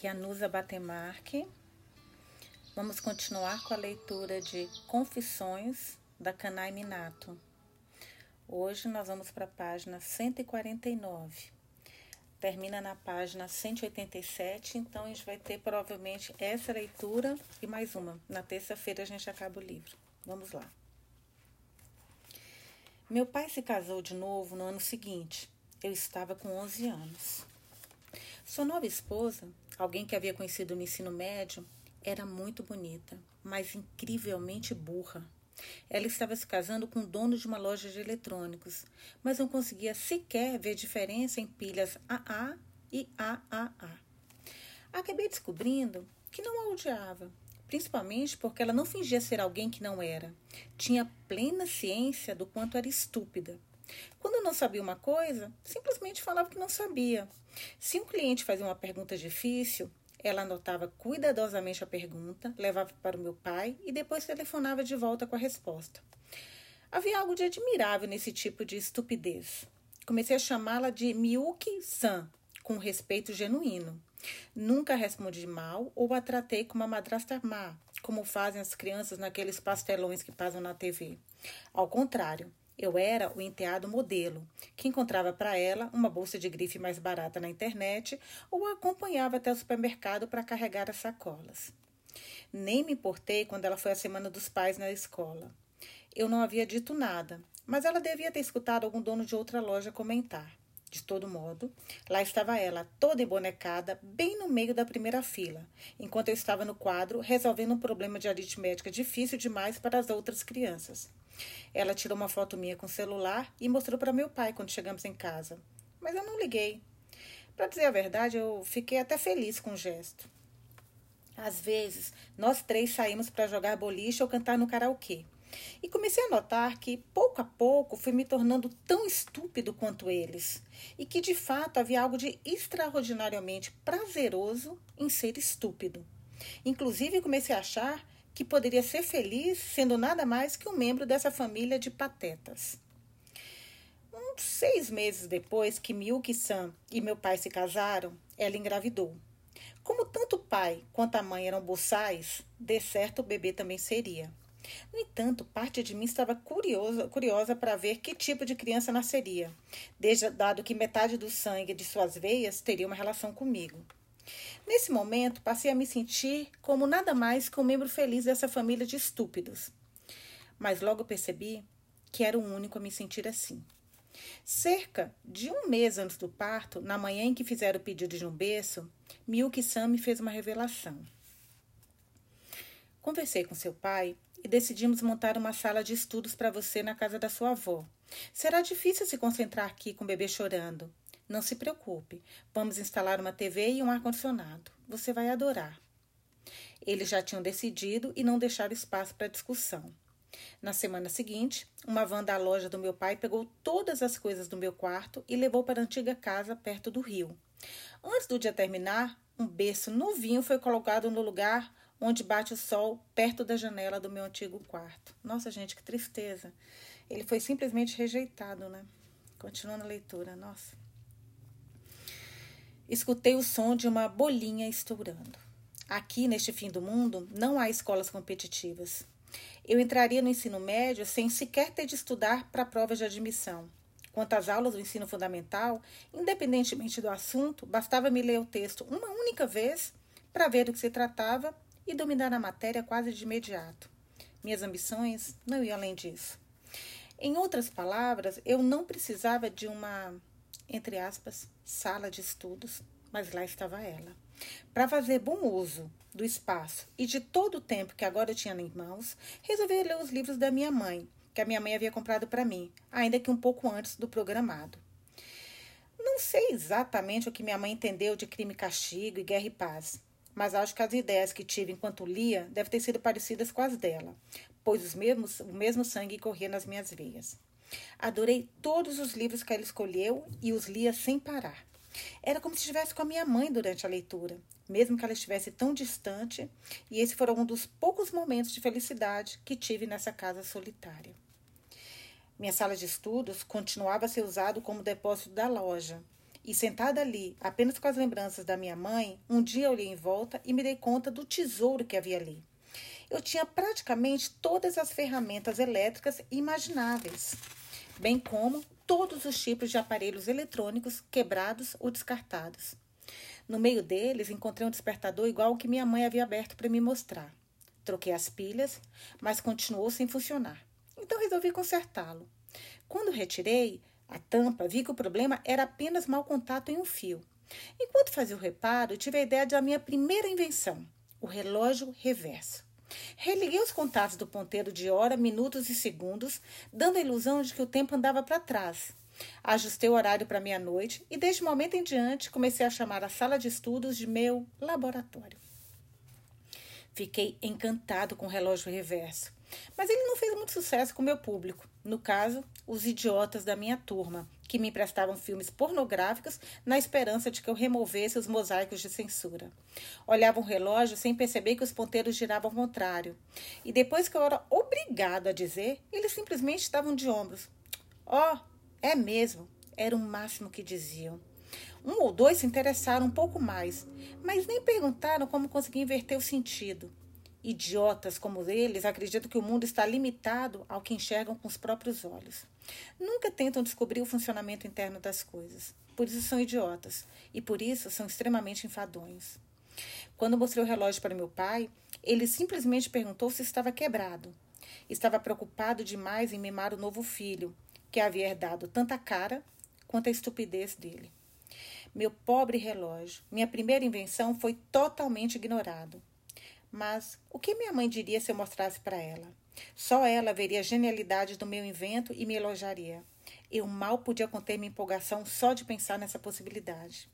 Aqui é a Nusa Batemarque. Vamos continuar com a leitura de Confissões da Kanai Minato. Hoje nós vamos para a página 149. Termina na página 187, então a gente vai ter provavelmente essa leitura e mais uma. Na terça-feira a gente acaba o livro. Vamos lá. Meu pai se casou de novo no ano seguinte. Eu estava com 11 anos. Sua nova esposa, alguém que havia conhecido no ensino médio, era muito bonita, mas incrivelmente burra. Ela estava se casando com o dono de uma loja de eletrônicos, mas não conseguia sequer ver diferença em pilhas AA e AAA. Acabei descobrindo que não a odiava, principalmente porque ela não fingia ser alguém que não era. Tinha plena ciência do quanto era estúpida. Quando não sabia uma coisa, simplesmente falava que não sabia. Se um cliente fazia uma pergunta difícil, ela anotava cuidadosamente a pergunta, levava para o meu pai e depois telefonava de volta com a resposta. Havia algo de admirável nesse tipo de estupidez. Comecei a chamá-la de Miyuki-san, com respeito genuíno. Nunca respondi mal ou a tratei como uma madrasta má, como fazem as crianças naqueles pastelões que passam na TV. Ao contrário, eu era o enteado modelo, que encontrava para ela uma bolsa de grife mais barata na internet ou a acompanhava até o supermercado para carregar as sacolas. Nem me importei quando ela foi à semana dos pais na escola. Eu não havia dito nada, mas ela devia ter escutado algum dono de outra loja comentar. De todo modo, lá estava ela, toda embonecada, bem no meio da primeira fila, enquanto eu estava no quadro resolvendo um problema de aritmética difícil demais para as outras crianças. Ela tirou uma foto minha com o celular e mostrou para meu pai quando chegamos em casa. Mas eu não liguei. Para dizer a verdade, eu fiquei até feliz com o gesto. Às vezes, nós três saímos para jogar boliche ou cantar no karaokê. E comecei a notar que, pouco a pouco, fui me tornando tão estúpido quanto eles, e que de fato havia algo de extraordinariamente prazeroso em ser estúpido. Inclusive, comecei a achar que poderia ser feliz sendo nada mais que um membro dessa família de patetas. Uns seis meses depois que Miyuki-san e meu pai se casaram, ela engravidou. Como tanto o pai quanto a mãe eram boçais, de certo o bebê também seria. No entanto, parte de mim estava curiosa, curiosa para ver que tipo de criança nasceria, desde, dado que metade do sangue de suas veias teria uma relação comigo. Nesse momento, passei a me sentir como nada mais que um membro feliz dessa família de estúpidos. Mas logo percebi que era o único a me sentir assim. Cerca de um mês antes do parto, na manhã em que fizeram o pedido de um berço, Miyuki-san me fez uma revelação. Conversei com seu pai e decidimos montar uma sala de estudos para você na casa da sua avó. Será difícil se concentrar aqui com o bebê chorando. Não se preocupe, vamos instalar uma TV e um ar-condicionado. Você vai adorar. Eles já tinham decidido e não deixaram espaço para discussão. Na semana seguinte, uma van da loja do meu pai pegou todas as coisas do meu quarto e levou para a antiga casa perto do rio. Antes do dia terminar, um berço novinho foi colocado no lugar onde bate o sol perto da janela do meu antigo quarto. Nossa, gente, que tristeza. Ele foi simplesmente rejeitado, né? Continuando a leitura, nossa. Escutei o som de uma bolinha estourando. Aqui, neste fim do mundo, não há escolas competitivas. Eu entraria no ensino médio sem sequer ter de estudar para provas de admissão. Quanto às aulas do ensino fundamental, independentemente do assunto, bastava me ler o texto uma única vez para ver do que se tratava e dominar a matéria quase de imediato. Minhas ambições não iam além disso. Em outras palavras, eu não precisava de uma entre aspas, sala de estudos, mas lá estava ela. Para fazer bom uso do espaço e de todo o tempo que agora eu tinha em mãos, resolvi ler os livros da minha mãe, que a minha mãe havia comprado para mim, ainda que um pouco antes do programado. Não sei exatamente o que minha mãe entendeu de crime e castigo e guerra e paz, mas acho que as ideias que tive enquanto lia devem ter sido parecidas com as dela, pois os mesmos, o mesmo sangue corria nas minhas veias. Adorei todos os livros que ela escolheu e os lia sem parar. Era como se estivesse com a minha mãe durante a leitura, mesmo que ela estivesse tão distante, e esse foi um dos poucos momentos de felicidade que tive nessa casa solitária. Minha sala de estudos continuava a ser usada como depósito da loja. E sentada ali, apenas com as lembranças da minha mãe, um dia olhei em volta e me dei conta do tesouro que havia ali. Eu tinha praticamente todas as ferramentas elétricas imagináveis, bem como todos os tipos de aparelhos eletrônicos quebrados ou descartados. No meio deles, encontrei um despertador igual ao que minha mãe havia aberto para me mostrar. Troquei as pilhas, mas continuou sem funcionar. Então resolvi consertá-lo. Quando retirei a tampa, vi que o problema era apenas mau contato em um fio. Enquanto fazia o reparo, tive a ideia da minha primeira invenção, o relógio reverso. Religuei os contatos do ponteiro de hora, minutos e segundos, dando a ilusão de que o tempo andava para trás. Ajustei o horário para meia-noite e, desde o momento em diante, comecei a chamar a sala de estudos de meu laboratório. Fiquei encantado com o relógio reverso, mas ele não fez muito sucesso com meu público, no caso, os idiotas da minha turma, que me emprestavam filmes pornográficos na esperança de que eu removesse os mosaicos de censura. Olhavam o relógio sem perceber que os ponteiros giravam ao contrário. E depois que eu era obrigado a dizer, eles simplesmente estavam de ombros. Ó, oh, é mesmo, era o máximo que diziam. Um ou dois se interessaram um pouco mais, mas nem perguntaram como conseguir inverter o sentido. Idiotas como eles acreditam que o mundo está limitado ao que enxergam com os próprios olhos. Nunca tentam descobrir o funcionamento interno das coisas. Por isso são idiotas e por isso são extremamente enfadonhos. Quando mostrei o relógio para meu pai, ele simplesmente perguntou se estava quebrado. Estava preocupado demais em mimar o novo filho que havia herdado tanta cara quanto a estupidez dele. Meu pobre relógio, minha primeira invenção foi totalmente ignorado. Mas o que minha mãe diria se eu mostrasse para ela? Só ela veria a genialidade do meu invento e me elogiaria. Eu mal podia conter minha empolgação só de pensar nessa possibilidade.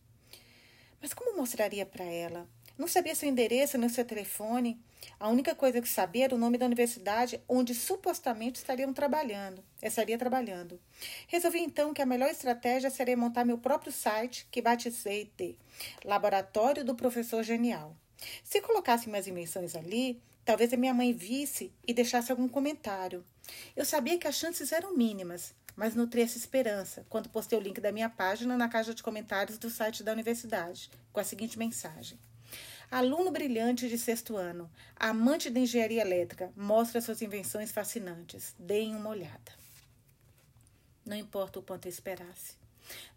Mas como mostraria para ela? Não sabia seu endereço nem seu telefone. A única coisa que sabia era o nome da universidade onde supostamente estariam trabalhando. Estaria trabalhando. Resolvi então que a melhor estratégia seria montar meu próprio site, que batizei de Laboratório do Professor Genial. Se colocasse minhas invenções ali, talvez a minha mãe visse e deixasse algum comentário. Eu sabia que as chances eram mínimas, mas nutri essa esperança quando postei o link da minha página na caixa de comentários do site da universidade, com a seguinte mensagem: Aluno brilhante de sexto ano, amante de engenharia elétrica, mostra suas invenções fascinantes. Deem uma olhada. Não importa o quanto eu esperasse.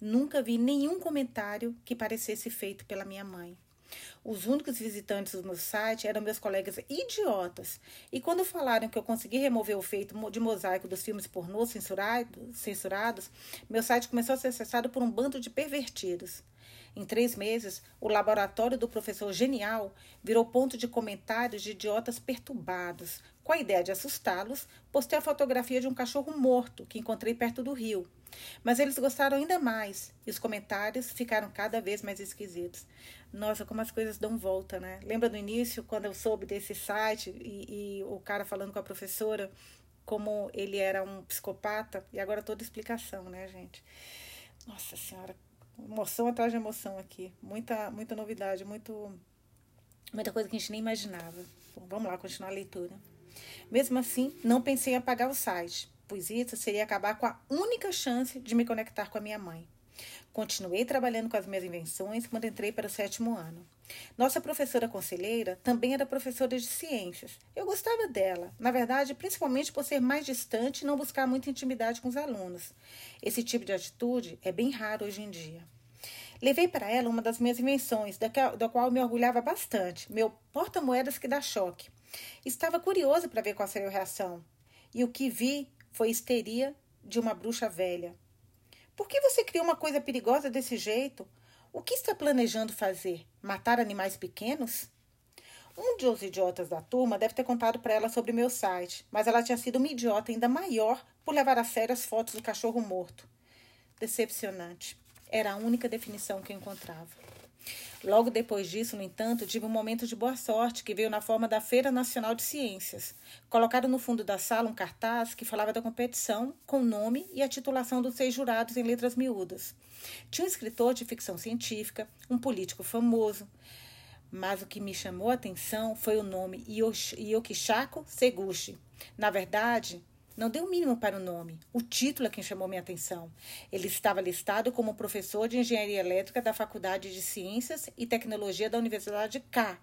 Nunca vi nenhum comentário que parecesse feito pela minha mãe. Os únicos visitantes do meu site eram meus colegas idiotas. E quando falaram que eu consegui remover o feito de mosaico dos filmes pornô censurados, censurados, meu site começou a ser acessado por um bando de pervertidos. Em três meses, o laboratório do professor genial virou ponto de comentários de idiotas perturbados. Com a ideia de assustá-los, postei a fotografia de um cachorro morto que encontrei perto do rio. Mas eles gostaram ainda mais e os comentários ficaram cada vez mais esquisitos. Nossa, como as coisas dão volta, né? Lembra no início, quando eu soube desse site e, e o cara falando com a professora como ele era um psicopata? E agora toda explicação, né, gente? Nossa Senhora, emoção atrás de emoção aqui. Muita, muita novidade, muito, muita coisa que a gente nem imaginava. Bom, vamos lá, continuar a leitura. Mesmo assim, não pensei em apagar o site, pois isso seria acabar com a única chance de me conectar com a minha mãe. Continuei trabalhando com as minhas invenções quando entrei para o sétimo ano. Nossa professora conselheira também era professora de ciências. Eu gostava dela, na verdade, principalmente por ser mais distante e não buscar muita intimidade com os alunos. Esse tipo de atitude é bem raro hoje em dia. Levei para ela uma das minhas invenções, da, da qual me orgulhava bastante, meu porta-moedas que dá choque. Estava curiosa para ver qual seria a reação. E o que vi foi histeria de uma bruxa velha. Por que você criou uma coisa perigosa desse jeito? O que está planejando fazer? Matar animais pequenos? Um dos idiotas da turma deve ter contado para ela sobre meu site, mas ela tinha sido uma idiota ainda maior por levar a sério as fotos do cachorro morto. Decepcionante. Era a única definição que eu encontrava. Logo depois disso, no entanto, tive um momento de boa sorte que veio na forma da Feira Nacional de Ciências. Colocaram no fundo da sala um cartaz que falava da competição, com o nome e a titulação dos seis jurados em letras miúdas. Tinha um escritor de ficção científica, um político famoso, mas o que me chamou a atenção foi o nome Yokishako Seguchi. Na verdade, Não deu o mínimo para o nome. O título é quem chamou minha atenção. Ele estava listado como professor de engenharia elétrica da Faculdade de Ciências e Tecnologia da Universidade K,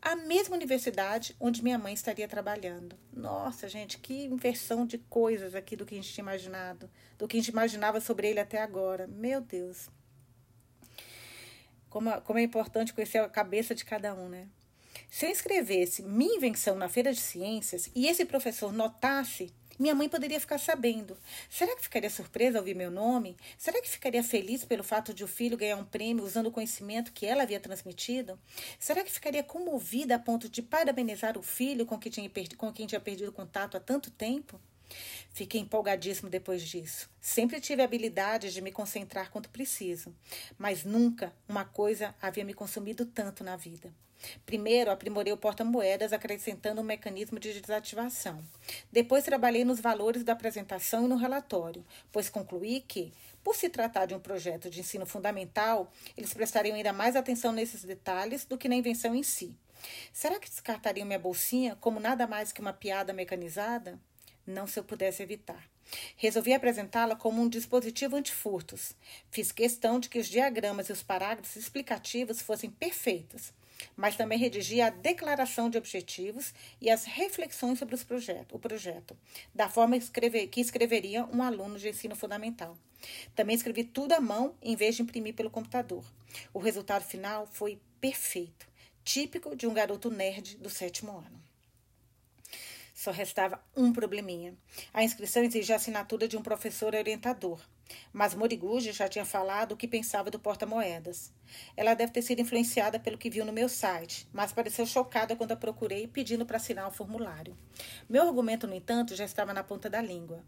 a mesma universidade onde minha mãe estaria trabalhando. Nossa, gente, que inversão de coisas aqui do que a gente tinha imaginado, do que a gente imaginava sobre ele até agora. Meu Deus. Como, como é importante conhecer a cabeça de cada um, né? Se eu escrevesse minha invenção na feira de ciências e esse professor notasse, minha mãe poderia ficar sabendo. Será que ficaria surpresa ao ouvir meu nome? Será que ficaria feliz pelo fato de o filho ganhar um prêmio usando o conhecimento que ela havia transmitido? Será que ficaria comovida a ponto de parabenizar o filho com quem tinha, perdido contato há tanto tempo? Fiquei empolgadíssimo depois disso. Sempre tive a habilidade de me concentrar quanto preciso, mas nunca uma coisa havia me consumido tanto na vida. Primeiro, aprimorei o porta-moedas, acrescentando um mecanismo de desativação. Depois, trabalhei nos valores da apresentação e no relatório, pois concluí que, por se tratar de um projeto de ensino fundamental, eles prestariam ainda mais atenção nesses detalhes do que na invenção em si. Será que descartariam minha bolsinha como nada mais que uma piada mecanizada? Não se eu pudesse evitar. Resolvi apresentá-la como um dispositivo antifurtos. Fiz questão de que os diagramas e os parágrafos explicativos fossem perfeitos, mas também redigi a declaração de objetivos e as reflexões sobre os projeto, o projeto, da forma que escreveria um aluno de ensino fundamental. Também escrevi tudo à mão em vez de imprimir pelo computador. O resultado final foi perfeito, típico de um garoto nerd do sétimo ano. Só restava um probleminha. A inscrição exigia a assinatura de um professor orientador. Mas Moriguchi já tinha falado o que pensava do porta-moedas. Ela deve ter sido influenciada pelo que viu no meu site, mas pareceu chocada quando a procurei pedindo para assinar o formulário. Meu argumento, no entanto, já estava na ponta da língua.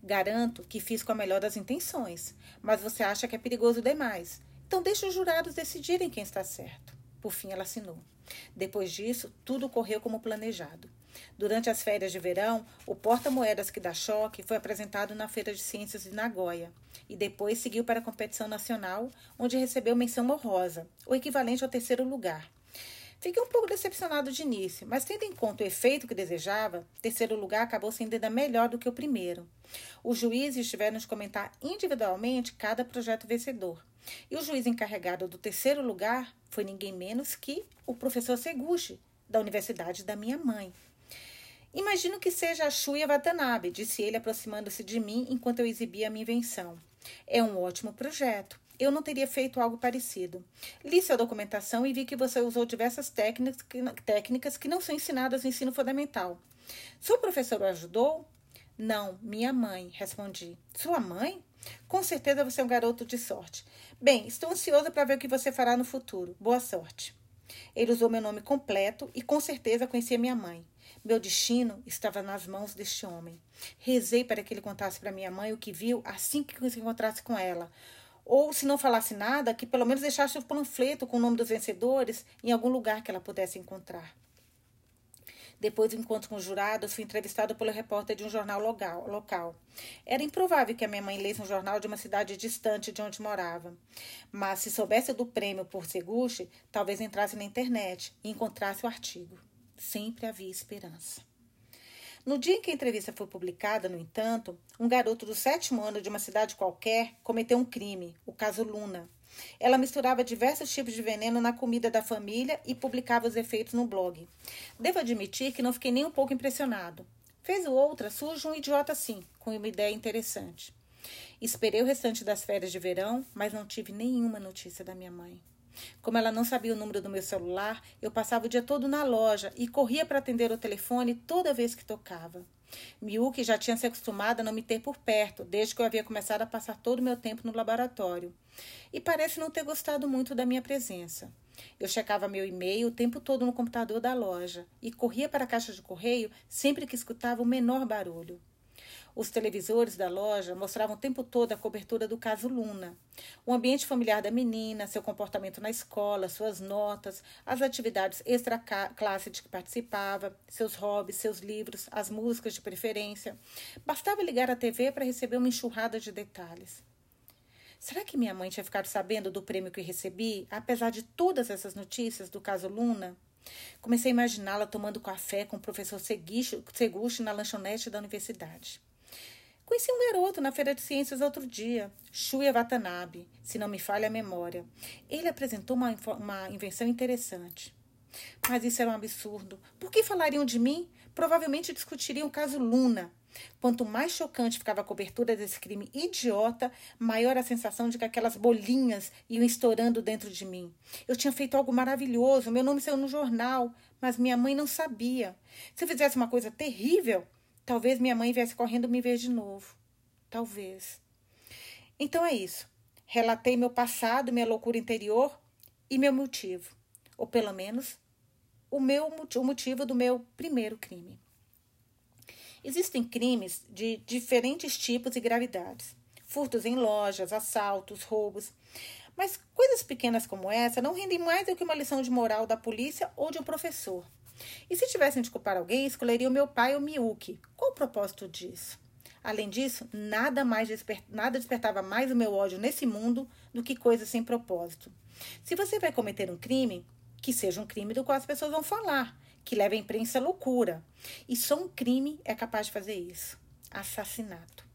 Garanto que fiz com a melhor das intenções, mas você acha que é perigoso demais. Então deixe os jurados decidirem quem está certo. Por fim, ela assinou. Depois disso, tudo correu como planejado. Durante as férias de verão, o porta-moedas que dá choque foi apresentado na Feira de Ciências de Nagoya e depois seguiu para a competição nacional, onde recebeu menção honrosa, o equivalente ao terceiro lugar. Fiquei um pouco decepcionado de início, mas tendo em conta o efeito que desejava, terceiro lugar acabou sendo ainda melhor do que o primeiro. Os juízes tiveram de comentar individualmente cada projeto vencedor. E o juiz encarregado do terceiro lugar foi ninguém menos que o professor Seguchi, da Universidade da minha mãe. Imagino que seja a Shuya Watanabe, disse ele aproximando-se de mim enquanto eu exibia a minha invenção. É um ótimo projeto. Eu não teria feito algo parecido. Li sua documentação e vi que você usou diversas técnicas que, técnicas que não são ensinadas no ensino fundamental. Sua professor o ajudou? Não, minha mãe, respondi. Sua mãe? Com certeza você é um garoto de sorte. Bem, estou ansiosa para ver o que você fará no futuro. Boa sorte. Ele usou meu nome completo e com certeza conhecia minha mãe. Meu destino estava nas mãos deste homem. Rezei para que ele contasse para minha mãe o que viu assim que se encontrasse com ela. Ou, se não falasse nada, que pelo menos deixasse o panfleto com o nome dos vencedores em algum lugar que ela pudesse encontrar. Depois do encontro com os jurados, fui entrevistado pelo repórter de um jornal local, local. Era improvável que a minha mãe lesse um jornal de uma cidade distante de onde morava. Mas, se soubesse do prêmio por Seguche, talvez entrasse na internet e encontrasse o artigo. Sempre havia esperança. No dia em que a entrevista foi publicada, no entanto, um garoto do sétimo ano de uma cidade qualquer cometeu um crime, o caso Luna. Ela misturava diversos tipos de veneno na comida da família e publicava os efeitos no blog. Devo admitir que não fiquei nem um pouco impressionado. Fez o outra, surge um idiota assim, com uma ideia interessante. Esperei o restante das férias de verão, mas não tive nenhuma notícia da minha mãe. Como ela não sabia o número do meu celular, eu passava o dia todo na loja e corria para atender o telefone toda vez que tocava. Miyuki já tinha se acostumado a não me ter por perto, desde que eu havia começado a passar todo o meu tempo no laboratório. E parece não ter gostado muito da minha presença. Eu checava meu e-mail o tempo todo no computador da loja e corria para a caixa de correio sempre que escutava o menor barulho. Os televisores da loja mostravam o tempo todo a cobertura do caso Luna. O ambiente familiar da menina, seu comportamento na escola, suas notas, as atividades extra-classe de que participava, seus hobbies, seus livros, as músicas de preferência. Bastava ligar a TV para receber uma enxurrada de detalhes. Será que minha mãe tinha ficado sabendo do prêmio que recebi, apesar de todas essas notícias do caso Luna? Comecei a imaginá-la tomando café com o professor Seguchi na lanchonete da universidade. Conheci um garoto na feira de ciências outro dia, Shuya Watanabe, se não me falha a memória. Ele apresentou uma, uma invenção interessante. Mas isso era um absurdo. Por que falariam de mim? Provavelmente discutiriam o caso Luna. Quanto mais chocante ficava a cobertura desse crime idiota, maior a sensação de que aquelas bolinhas iam estourando dentro de mim. Eu tinha feito algo maravilhoso, meu nome saiu no jornal, mas minha mãe não sabia. Se eu fizesse uma coisa terrível, talvez minha mãe viesse correndo me ver de novo. Talvez. Então é isso. Relatei meu passado, minha loucura interior e meu motivo. Ou pelo menos o, meu, o motivo do meu primeiro crime. Existem crimes de diferentes tipos e gravidades: furtos em lojas, assaltos, roubos. Mas coisas pequenas como essa não rendem mais do que uma lição de moral da polícia ou de um professor. E se tivessem de culpar alguém, escolheriam meu pai ou Miyuki. Qual o propósito disso? Além disso, nada mais desper... nada despertava mais o meu ódio nesse mundo do que coisas sem propósito. Se você vai cometer um crime, que seja um crime do qual as pessoas vão falar, que leva a imprensa à loucura. E só um crime é capaz de fazer isso: assassinato.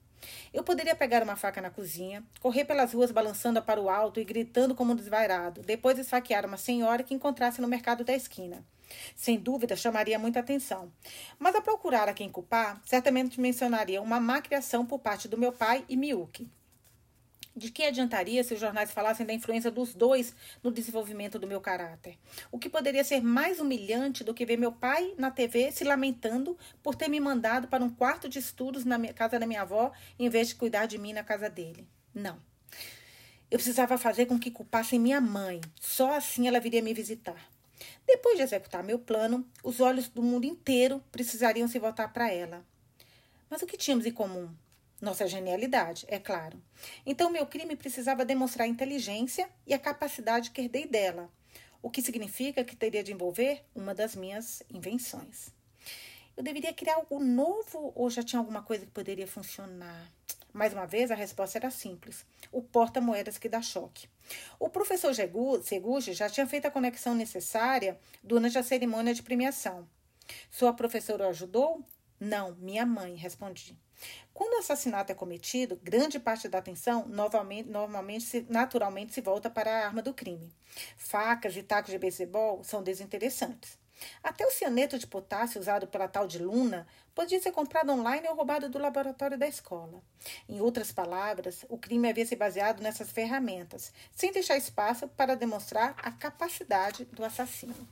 Eu poderia pegar uma faca na cozinha, correr pelas ruas balançando-a para o alto e gritando como um desvairado, depois esfaquear uma senhora que encontrasse no mercado da esquina. Sem dúvida, chamaria muita atenção. Mas a procurar a quem culpar, certamente mencionaria uma má criação por parte do meu pai e Miyuki. De que adiantaria se os jornais falassem da influência dos dois no desenvolvimento do meu caráter? O que poderia ser mais humilhante do que ver meu pai na TV se lamentando por ter me mandado para um quarto de estudos na casa da minha avó em vez de cuidar de mim na casa dele? Não. Eu precisava fazer com que culpassem minha mãe. Só assim ela viria me visitar. Depois de executar meu plano, os olhos do mundo inteiro precisariam se voltar para ela. Mas o que tínhamos em comum? Nossa genialidade, é claro. Então, meu crime precisava demonstrar inteligência e a capacidade que herdei dela, o que significa que teria de envolver uma das minhas invenções. Eu deveria criar algo novo ou já tinha alguma coisa que poderia funcionar? Mais uma vez, a resposta era simples: o porta-moedas que dá choque. O professor Seguji já tinha feito a conexão necessária durante a cerimônia de premiação. Sua professora o ajudou? Não, minha mãe, respondi. Quando o assassinato é cometido, grande parte da atenção novamente, normalmente naturalmente se volta para a arma do crime. Facas e tacos de beisebol são desinteressantes. Até o cianeto de potássio usado pela tal de Luna podia ser comprado online ou roubado do laboratório da escola. Em outras palavras, o crime havia se baseado nessas ferramentas, sem deixar espaço para demonstrar a capacidade do assassino.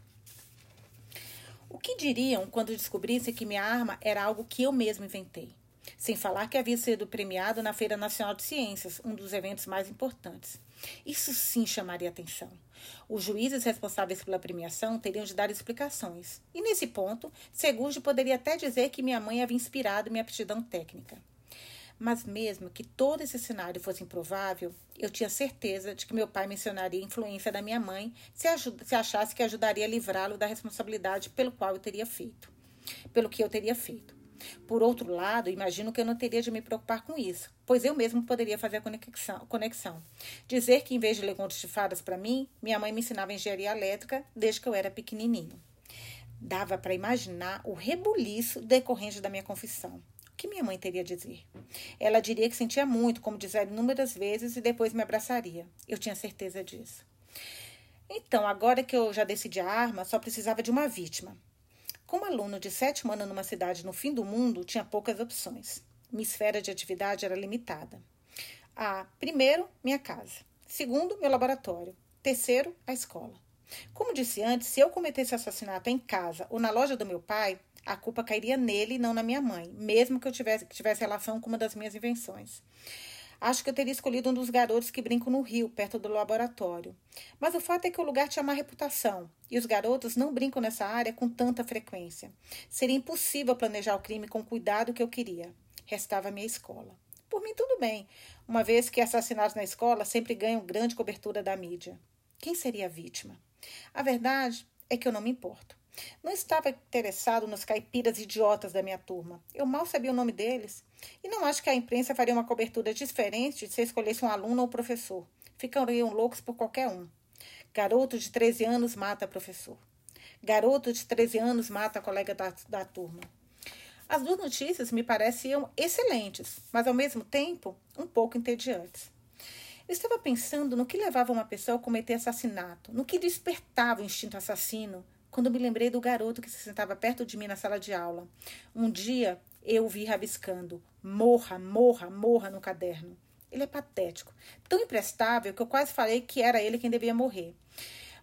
O que diriam quando descobrissem que minha arma era algo que eu mesmo inventei? Sem falar que havia sido premiado na Feira Nacional de Ciências, um dos eventos mais importantes. Isso sim chamaria atenção. Os juízes responsáveis pela premiação teriam de dar explicações. E nesse ponto, Segurge poderia até dizer que minha mãe havia inspirado minha aptidão técnica. Mas mesmo que todo esse cenário fosse improvável, eu tinha certeza de que meu pai mencionaria a influência da minha mãe se, se achasse que ajudaria a livrá-lo da responsabilidade pelo qual eu teria feito. Pelo que eu teria feito. Por outro lado, imagino que eu não teria de me preocupar com isso, pois eu mesmo poderia fazer a conexão. conexão. Dizer que, em vez de ler contos de fadas para mim, minha mãe me ensinava engenharia elétrica desde que eu era pequenininho. Dava para imaginar o rebuliço decorrente da minha confissão. O que minha mãe teria a dizer? Ela diria que sentia muito, como dizer inúmeras vezes, e depois me abraçaria. Eu tinha certeza disso. Então, agora que eu já decidi a arma, só precisava de uma vítima. Como aluno de sétimo ano numa cidade no fim do mundo, tinha poucas opções. Minha esfera de atividade era limitada. A, primeiro, minha casa. Segundo, meu laboratório. Terceiro, a escola. Como disse antes, se eu cometesse assassinato em casa ou na loja do meu pai, a culpa cairia nele e não na minha mãe, mesmo que eu tivesse, que tivesse relação com uma das minhas invenções. Acho que eu teria escolhido um dos garotos que brincam no rio, perto do laboratório. Mas o fato é que o lugar tinha má reputação, e os garotos não brincam nessa área com tanta frequência. Seria impossível planejar o crime com o cuidado que eu queria. Restava a minha escola. Por mim, tudo bem, uma vez que assassinatos na escola sempre ganham grande cobertura da mídia. Quem seria a vítima? A verdade é que eu não me importo. Não estava interessado nos caipiras idiotas da minha turma. Eu mal sabia o nome deles. E não acho que a imprensa faria uma cobertura diferente se escolhesse um aluno ou professor. Ficariam loucos por qualquer um. Garoto de 13 anos mata professor. Garoto de 13 anos mata colega da, da turma. As duas notícias me pareciam excelentes, mas ao mesmo tempo um pouco entediantes. Eu estava pensando no que levava uma pessoa a cometer assassinato, no que despertava o instinto assassino, quando me lembrei do garoto que se sentava perto de mim na sala de aula. Um dia eu vi rabiscando: morra, morra, morra no caderno. Ele é patético, tão imprestável que eu quase falei que era ele quem devia morrer.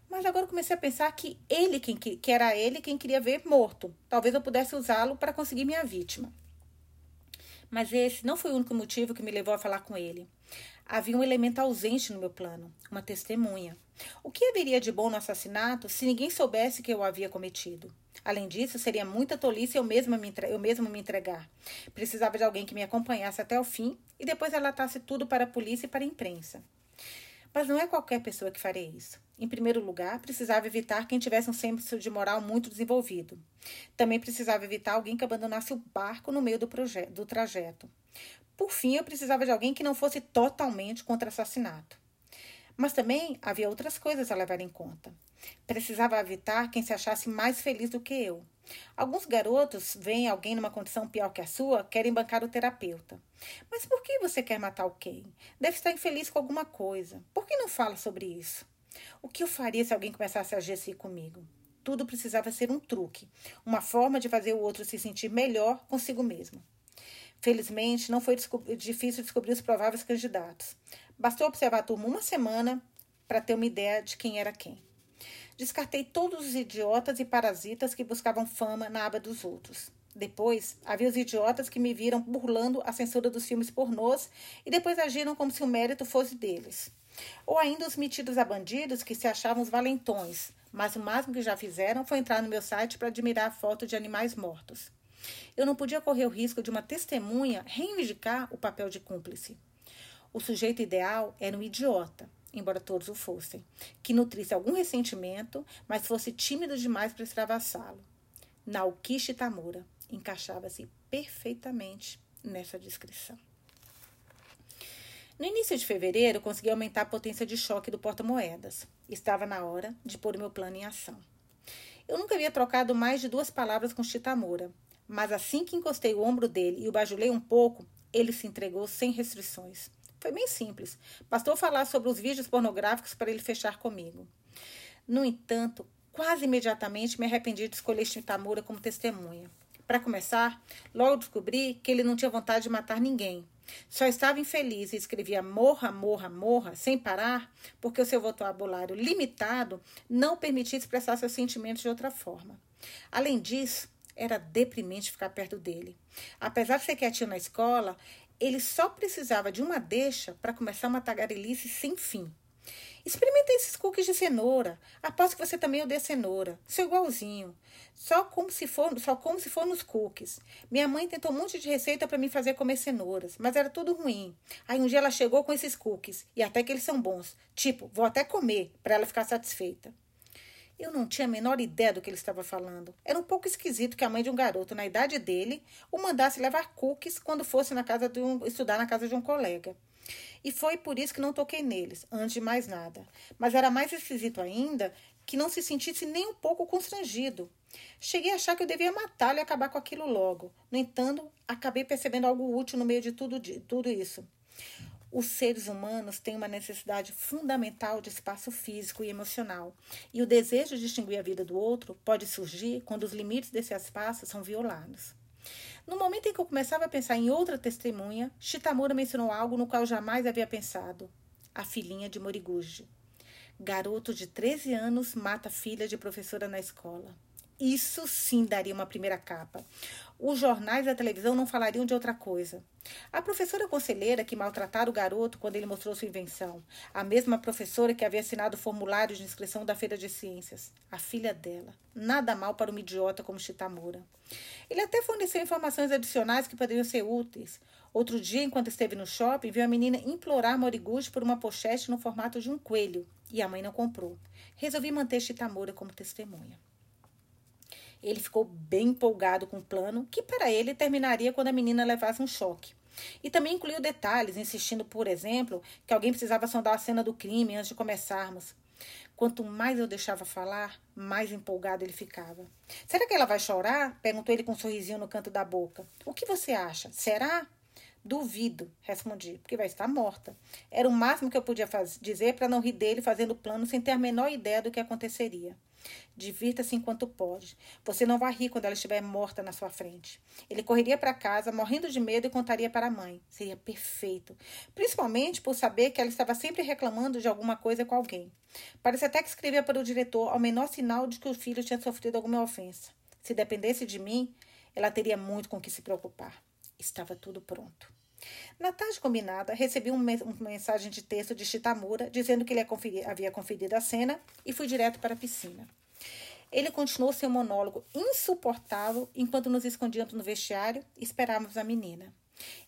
Mas agora comecei a pensar que ele quem que era ele quem queria ver morto. Talvez eu pudesse usá-lo para conseguir minha vítima. Mas esse não foi o único motivo que me levou a falar com ele. Havia um elemento ausente no meu plano, uma testemunha. O que haveria de bom no assassinato se ninguém soubesse que eu havia cometido? Além disso, seria muita tolice eu mesma me, eu mesma me entregar. Precisava de alguém que me acompanhasse até o fim e depois relatasse tudo para a polícia e para a imprensa. Mas não é qualquer pessoa que faria isso. Em primeiro lugar, precisava evitar quem tivesse um senso de moral muito desenvolvido. Também precisava evitar alguém que abandonasse o barco no meio do, do trajeto. Por fim, eu precisava de alguém que não fosse totalmente contra assassinato. Mas também havia outras coisas a levar em conta. Precisava evitar quem se achasse mais feliz do que eu. Alguns garotos veem alguém numa condição pior que a sua, querem bancar o terapeuta. Mas por que você quer matar o? Deve estar infeliz com alguma coisa. Por que não fala sobre isso? O que eu faria se alguém começasse a agir assim comigo? Tudo precisava ser um truque, uma forma de fazer o outro se sentir melhor consigo mesmo. Felizmente, não foi difícil descobrir os prováveis candidatos. Bastou observar a turma uma semana para ter uma ideia de quem era quem. Descartei todos os idiotas e parasitas que buscavam fama na aba dos outros. Depois, havia os idiotas que me viram burlando a censura dos filmes pornôs e depois agiram como se o mérito fosse deles. Ou ainda os metidos a bandidos que se achavam os valentões, mas o máximo que já fizeram foi entrar no meu site para admirar a foto de animais mortos. Eu não podia correr o risco de uma testemunha reivindicar o papel de cúmplice. O sujeito ideal era um idiota, embora todos o fossem, que nutrisse algum ressentimento, mas fosse tímido demais para extravassá-lo. Naoki Tamura encaixava-se perfeitamente nessa descrição. No início de fevereiro, consegui aumentar a potência de choque do porta-moedas. Estava na hora de pôr o meu plano em ação. Eu nunca havia trocado mais de duas palavras com Chitamura, mas assim que encostei o ombro dele e o bajulei um pouco, ele se entregou sem restrições. Foi bem simples. Bastou falar sobre os vídeos pornográficos para ele fechar comigo. No entanto, quase imediatamente me arrependi de escolher Chitamura como testemunha. Para começar, logo descobri que ele não tinha vontade de matar ninguém. Só estava infeliz e escrevia morra, morra, morra, sem parar, porque o seu vocabulário limitado não permitia expressar seus sentimentos de outra forma. Além disso, era deprimente ficar perto dele. Apesar de ser quietinho na escola, ele só precisava de uma deixa para começar uma tagarelice sem fim. Experimente esses cookies de cenoura. Aposto que você também odeia cenoura. Sou igualzinho. Só como se for, só como se for nos cookies. Minha mãe tentou um monte de receita para me fazer comer cenouras, mas era tudo ruim. Aí um dia ela chegou com esses cookies e até que eles são bons. Tipo, vou até comer para ela ficar satisfeita. Eu não tinha a menor ideia do que ele estava falando. Era um pouco esquisito que a mãe de um garoto na idade dele o mandasse levar cookies quando fosse na casa de um, estudar na casa de um colega. E foi por isso que não toquei neles, antes de mais nada. Mas era mais esquisito ainda que não se sentisse nem um pouco constrangido. Cheguei a achar que eu devia matá-lo e acabar com aquilo logo. No entanto, acabei percebendo algo útil no meio de tudo, de tudo isso. Os seres humanos têm uma necessidade fundamental de espaço físico e emocional, e o desejo de distinguir a vida do outro pode surgir quando os limites desse espaço são violados. No momento em que eu começava a pensar em outra testemunha, Shitamura mencionou algo no qual jamais havia pensado: a filhinha de Moriguchi. Garoto de 13 anos mata filha de professora na escola. Isso sim daria uma primeira capa. Os jornais e a televisão não falariam de outra coisa. A professora conselheira que maltratara o garoto quando ele mostrou sua invenção. A mesma professora que havia assinado o formulário de inscrição da Feira de Ciências. A filha dela. Nada mal para uma idiota como Chitamura. Ele até forneceu informações adicionais que poderiam ser úteis. Outro dia, enquanto esteve no shopping, viu a menina implorar Moriguchi por uma pochete no formato de um coelho. E a mãe não comprou. Resolvi manter Chitamura como testemunha. Ele ficou bem empolgado com o plano, que para ele terminaria quando a menina levasse um choque. E também incluiu detalhes, insistindo, por exemplo, que alguém precisava sondar a cena do crime antes de começarmos. Quanto mais eu deixava falar, mais empolgado ele ficava. Será que ela vai chorar? perguntou ele com um sorrisinho no canto da boca. O que você acha? Será? Duvido, respondi, porque vai estar morta. Era o máximo que eu podia fazer, dizer para não rir dele fazendo plano sem ter a menor ideia do que aconteceria. Divirta-se enquanto pode. Você não vai rir quando ela estiver morta na sua frente. Ele correria para casa, morrendo de medo, e contaria para a mãe. Seria perfeito. Principalmente por saber que ela estava sempre reclamando de alguma coisa com alguém. Parece até que escrevia para o diretor ao menor sinal de que o filho tinha sofrido alguma ofensa. Se dependesse de mim, ela teria muito com que se preocupar. Estava tudo pronto. Na tarde combinada, recebi uma mensagem de texto de Chitamura dizendo que ele havia conferido a cena e fui direto para a piscina. Ele continuou seu monólogo insuportável enquanto nos escondíamos no vestiário e esperávamos a menina.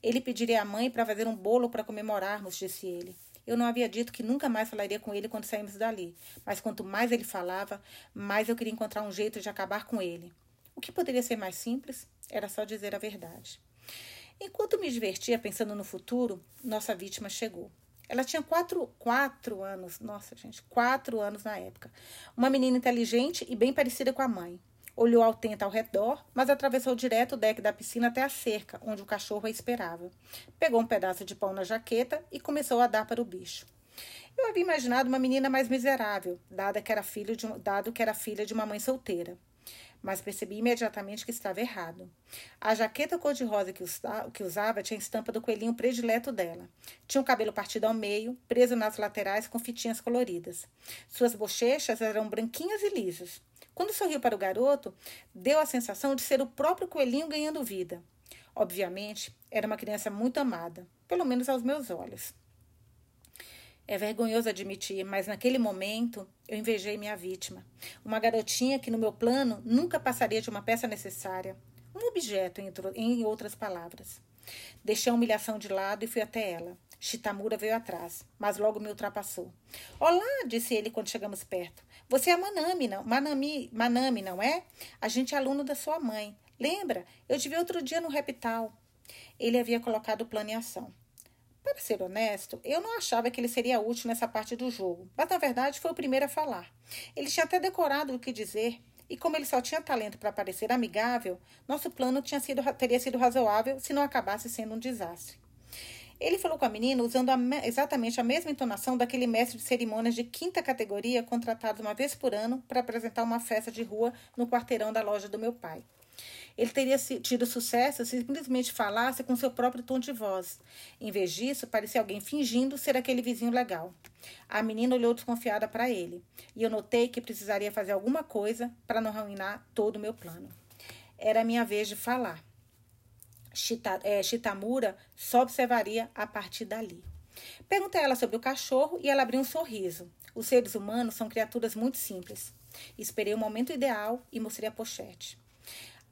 Ele pediria à mãe para fazer um bolo para comemorarmos, disse ele. Eu não havia dito que nunca mais falaria com ele quando saímos dali, mas quanto mais ele falava, mais eu queria encontrar um jeito de acabar com ele. O que poderia ser mais simples? Era só dizer a verdade. Enquanto me divertia pensando no futuro, nossa vítima chegou. Ela tinha quatro, quatro anos, nossa gente, quatro anos na época. Uma menina inteligente e bem parecida com a mãe. Olhou atenta ao redor, mas atravessou direto o deck da piscina até a cerca, onde o cachorro a esperava. Pegou um pedaço de pão na jaqueta e começou a dar para o bicho. Eu havia imaginado uma menina mais miserável, dado que era, filho de, dado que era filha de uma mãe solteira mas percebi imediatamente que estava errado. A jaqueta cor-de-rosa que usava tinha a estampa do coelhinho predileto dela. Tinha o cabelo partido ao meio, preso nas laterais com fitinhas coloridas. Suas bochechas eram branquinhas e lisas. Quando sorriu para o garoto, deu a sensação de ser o próprio coelhinho ganhando vida. Obviamente, era uma criança muito amada, pelo menos aos meus olhos. É vergonhoso admitir, mas naquele momento eu invejei minha vítima. Uma garotinha que, no meu plano, nunca passaria de uma peça necessária. Um objeto, em outras palavras. Deixei a humilhação de lado e fui até ela. Chitamura veio atrás, mas logo me ultrapassou. Olá, disse ele quando chegamos perto. Você é Manami, não? Manami, Manami, não é? A gente é aluno da sua mãe. Lembra? Eu te vi outro dia no Reptal. Ele havia colocado o plano em ação. Para ser honesto, eu não achava que ele seria útil nessa parte do jogo, mas na verdade foi o primeiro a falar. Ele tinha até decorado o que dizer, e como ele só tinha talento para parecer amigável, nosso plano sido, teria sido razoável se não acabasse sendo um desastre. Ele falou com a menina usando a, exatamente a mesma entonação daquele mestre de cerimônias de quinta categoria contratado uma vez por ano para apresentar uma festa de rua no quarteirão da loja do meu pai. Ele teria tido sucesso se simplesmente falasse com seu próprio tom de voz. Em vez disso, parecia alguém fingindo ser aquele vizinho legal. A menina olhou desconfiada para ele, e eu notei que precisaria fazer alguma coisa para não arruinar todo o meu plano. Era minha vez de falar. Chita, é, Chitamura só observaria a partir dali. Perguntei a ela sobre o cachorro e ela abriu um sorriso. Os seres humanos são criaturas muito simples. Esperei o momento ideal e mostrei a pochete.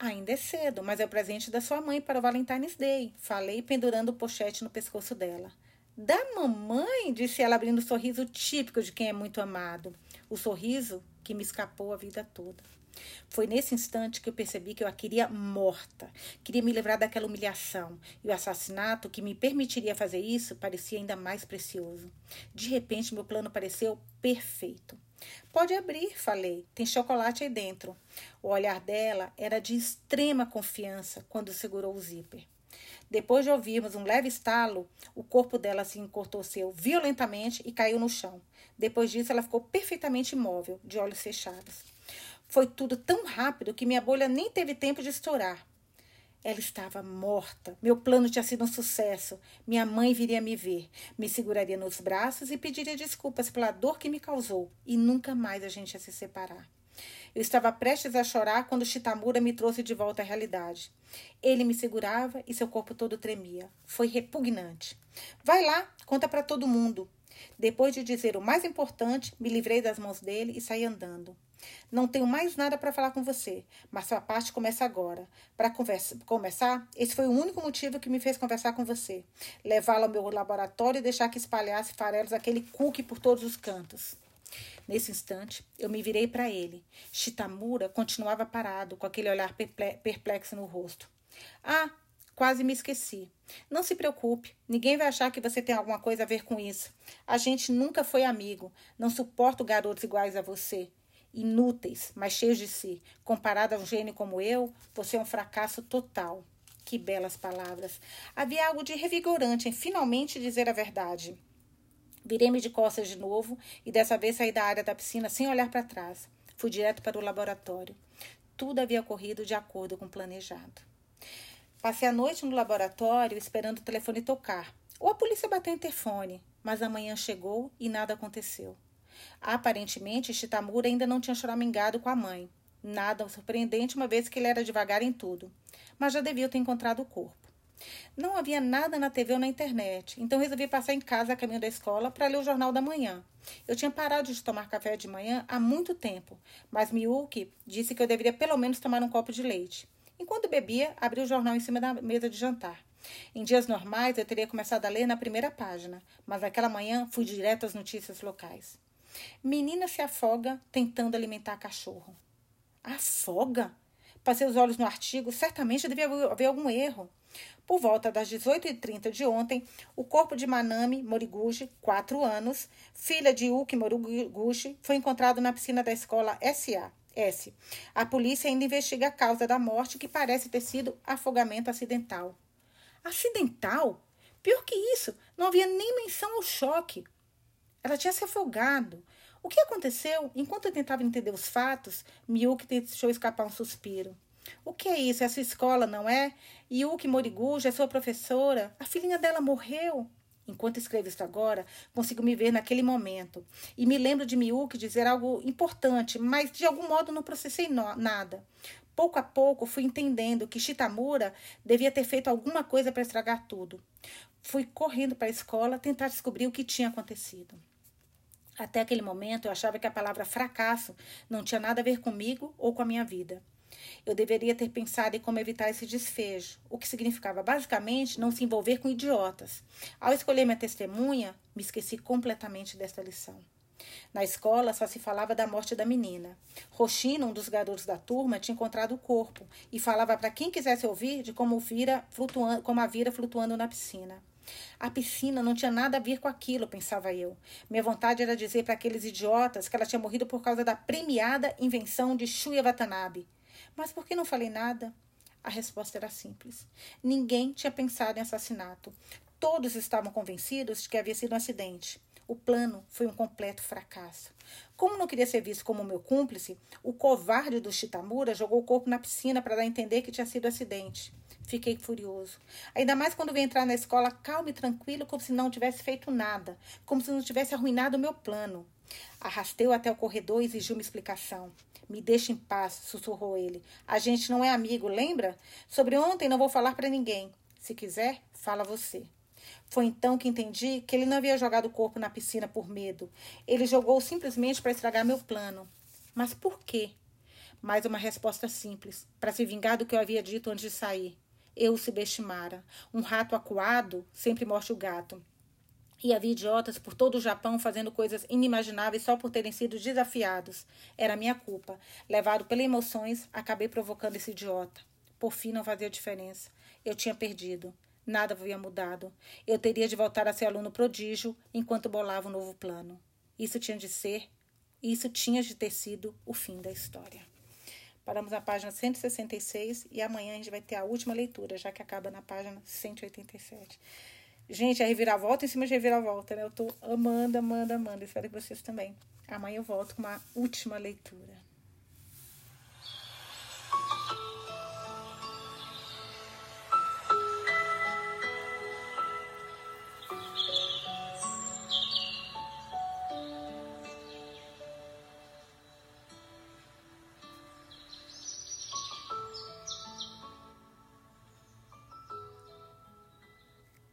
Ainda é cedo, mas é o presente da sua mãe para o Valentine's Day. Falei, pendurando o pochete no pescoço dela. Da mamãe? disse ela, abrindo o sorriso típico de quem é muito amado. O sorriso que me escapou a vida toda. Foi nesse instante que eu percebi que eu a queria morta. Queria me livrar daquela humilhação. E o assassinato que me permitiria fazer isso parecia ainda mais precioso. De repente, meu plano pareceu perfeito. Pode abrir, falei. Tem chocolate aí dentro. O olhar dela era de extrema confiança quando segurou o zíper. Depois de ouvirmos um leve estalo, o corpo dela se encortoceu violentamente e caiu no chão. Depois disso, ela ficou perfeitamente imóvel, de olhos fechados. Foi tudo tão rápido que minha bolha nem teve tempo de estourar. Ela estava morta. Meu plano tinha sido um sucesso. Minha mãe viria me ver, me seguraria nos braços e pediria desculpas pela dor que me causou. E nunca mais a gente ia se separar. Eu estava prestes a chorar quando Chitamura me trouxe de volta à realidade. Ele me segurava e seu corpo todo tremia. Foi repugnante. Vai lá, conta para todo mundo. Depois de dizer o mais importante, me livrei das mãos dele e saí andando. Não tenho mais nada para falar com você, mas sua parte começa agora. Para começar, esse foi o único motivo que me fez conversar com você. Levá-lo ao meu laboratório e deixar que espalhasse farelos aquele cookie por todos os cantos. Nesse instante, eu me virei para ele. Chitamura continuava parado, com aquele olhar perplexo no rosto. Ah, Quase me esqueci. Não se preocupe, ninguém vai achar que você tem alguma coisa a ver com isso. A gente nunca foi amigo. Não suporto garotos iguais a você. Inúteis, mas cheios de si. Comparado a um gênio como eu, você é um fracasso total. Que belas palavras. Havia algo de revigorante em finalmente dizer a verdade. Virei-me de costas de novo e dessa vez saí da área da piscina sem olhar para trás. Fui direto para o laboratório. Tudo havia ocorrido de acordo com o planejado. Passei a noite no laboratório esperando o telefone tocar. Ou a polícia bateu o interfone, mas amanhã chegou e nada aconteceu. Aparentemente, Shitamura ainda não tinha choramingado com a mãe. Nada surpreendente, uma vez que ele era devagar em tudo. Mas já devia ter encontrado o corpo. Não havia nada na TV ou na internet, então resolvi passar em casa a caminho da escola para ler o jornal da manhã. Eu tinha parado de tomar café de manhã há muito tempo, mas Miyuki disse que eu deveria pelo menos tomar um copo de leite. Enquanto bebia, abri o jornal em cima da mesa de jantar. Em dias normais, eu teria começado a ler na primeira página, mas naquela manhã fui direto às notícias locais. Menina se afoga tentando alimentar cachorro. Afoga? Passei os olhos no artigo, certamente devia haver algum erro. Por volta das 18h30 de ontem, o corpo de Manami Moriguchi, 4 anos, filha de Uki Moriguchi, foi encontrado na piscina da escola SA. S. A polícia ainda investiga a causa da morte, que parece ter sido afogamento acidental. Acidental? Pior que isso, não havia nem menção ao choque. Ela tinha se afogado. O que aconteceu? Enquanto eu tentava entender os fatos, Miyuki deixou escapar um suspiro. O que é isso? É sua escola, não é? Yuki Moriguchi é sua professora? A filhinha dela morreu? Enquanto escrevo isso agora, consigo me ver naquele momento. E me lembro de Miyuki dizer algo importante, mas de algum modo não processei no, nada. Pouco a pouco fui entendendo que Shitamura devia ter feito alguma coisa para estragar tudo. Fui correndo para a escola tentar descobrir o que tinha acontecido. Até aquele momento eu achava que a palavra fracasso não tinha nada a ver comigo ou com a minha vida. Eu deveria ter pensado em como evitar esse desfecho, o que significava basicamente não se envolver com idiotas. Ao escolher minha testemunha, me esqueci completamente desta lição. Na escola só se falava da morte da menina. Roxina, um dos garotos da turma, tinha encontrado o corpo e falava para quem quisesse ouvir de como, vira flutuando, como a vira flutuando na piscina. A piscina não tinha nada a ver com aquilo, pensava eu. Minha vontade era dizer para aqueles idiotas que ela tinha morrido por causa da premiada invenção de Shuya Watanabe. Mas por que não falei nada? A resposta era simples. Ninguém tinha pensado em assassinato. Todos estavam convencidos de que havia sido um acidente. O plano foi um completo fracasso. Como não queria ser visto como meu cúmplice, o covarde do Chitamura jogou o corpo na piscina para dar a entender que tinha sido um acidente. Fiquei furioso. Ainda mais quando veio entrar na escola calmo e tranquilo, como se não tivesse feito nada, como se não tivesse arruinado o meu plano. Arrastei-o até o corredor e exigiu uma explicação. Me deixe em paz, sussurrou ele. A gente não é amigo, lembra? Sobre ontem não vou falar para ninguém. Se quiser, fala você. Foi então que entendi que ele não havia jogado o corpo na piscina por medo. Ele jogou simplesmente para estragar meu plano. Mas por quê? Mais uma resposta simples, para se vingar do que eu havia dito antes de sair. Eu se bestimara. Um rato acuado sempre morde o gato. E havia idiotas por todo o Japão fazendo coisas inimagináveis só por terem sido desafiados. Era minha culpa. Levado pelas emoções, acabei provocando esse idiota. Por fim, não fazia diferença. Eu tinha perdido. Nada havia mudado. Eu teria de voltar a ser aluno prodígio enquanto bolava um novo plano. Isso tinha de ser, isso tinha de ter sido o fim da história. Paramos na página 166 e amanhã a gente vai ter a última leitura, já que acaba na página 187. Gente, a reviravolta em cima de reviravolta, né? Eu tô amando, amando, amando. Espero que vocês também. Amanhã eu volto com uma última leitura.